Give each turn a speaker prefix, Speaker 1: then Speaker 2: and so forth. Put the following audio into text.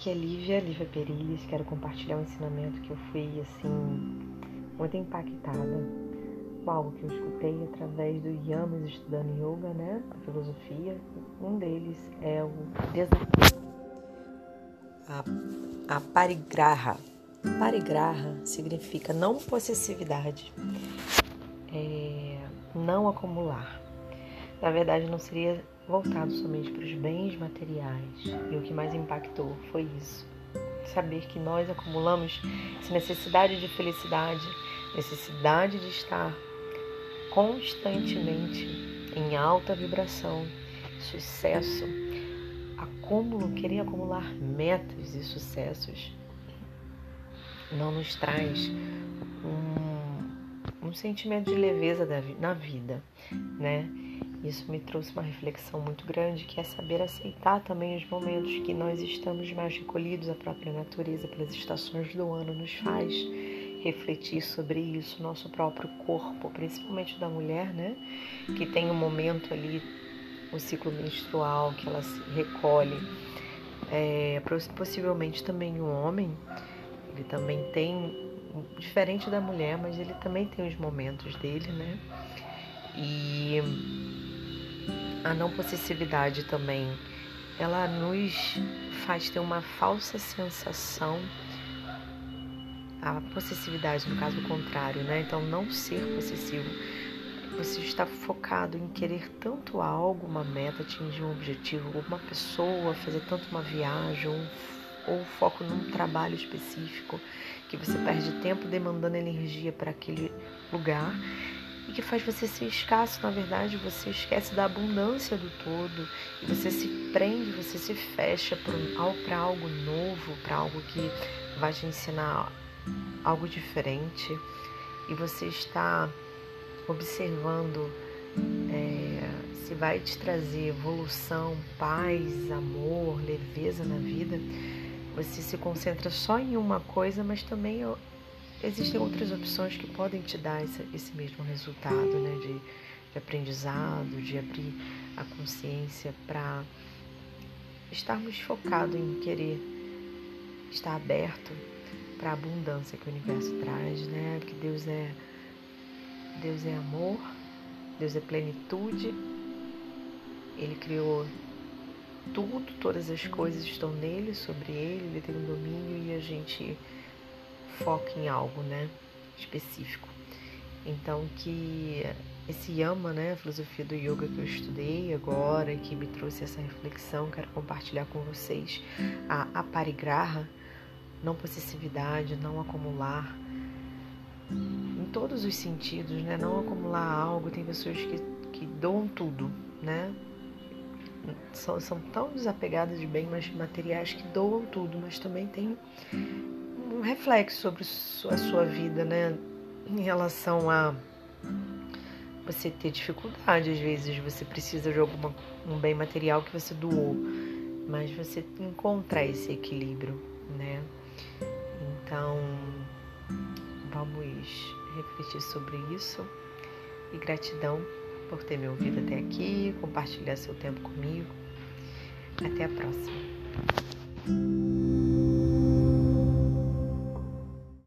Speaker 1: Aqui é Lívia, Lívia Perilis. Quero compartilhar um ensinamento que eu fui, assim, muito impactada com algo que eu escutei através do Yamas estudando yoga, né? A filosofia. Um deles é o desapego. A, a parigraha. Parigraha significa não possessividade, é, não acumular. Na verdade, não seria voltado somente para os bens materiais. E o que mais impactou foi isso. Saber que nós acumulamos essa necessidade de felicidade, necessidade de estar constantemente em alta vibração, sucesso, acúmulo, querer acumular metas e sucessos, não nos traz um, um sentimento de leveza na vida, né? Isso me trouxe uma reflexão muito grande, que é saber aceitar também os momentos que nós estamos mais recolhidos, a própria natureza, pelas estações do ano, nos faz refletir sobre isso, nosso próprio corpo, principalmente da mulher, né? Que tem um momento ali, o ciclo menstrual, que ela se recolhe. É, possivelmente também o homem, ele também tem, diferente da mulher, mas ele também tem os momentos dele, né? E a não possessividade também, ela nos faz ter uma falsa sensação, a possessividade, no caso contrário, né? Então, não ser possessivo. Você está focado em querer tanto algo, uma meta, atingir um objetivo, uma pessoa, fazer tanto uma viagem, ou foco num trabalho específico, que você perde tempo demandando energia para aquele lugar e que faz você ser escasso. Na verdade, você esquece da abundância do todo e você se prende, você se fecha para algo novo, para algo que vai te ensinar algo diferente e você está observando é, se vai te trazer evolução, paz, amor, leveza na vida. Você se concentra só em uma coisa, mas também existem outras opções que podem te dar esse, esse mesmo resultado, né? De, de aprendizado, de abrir a consciência para estarmos focados em querer estar aberto para a abundância que o universo traz, né? Que Deus é Deus é amor, Deus é plenitude. Ele criou tudo, todas as coisas estão nele, sobre ele, ele tem um domínio e a gente foca em algo, né, específico. Então que esse yama, né, a filosofia do yoga que eu estudei agora, que me trouxe essa reflexão, quero compartilhar com vocês a aparigraha, não possessividade, não acumular, em todos os sentidos, né, não acumular algo. Tem pessoas que, que doam tudo, né, são, são tão desapegadas de bens materiais que doam tudo, mas também tem um reflexo sobre a sua vida, né? Em relação a você ter dificuldade, às vezes você precisa de algum um bem material que você doou, mas você encontrar esse equilíbrio, né? Então, vamos refletir sobre isso e gratidão por ter me ouvido até aqui, compartilhar seu tempo comigo. Até a próxima.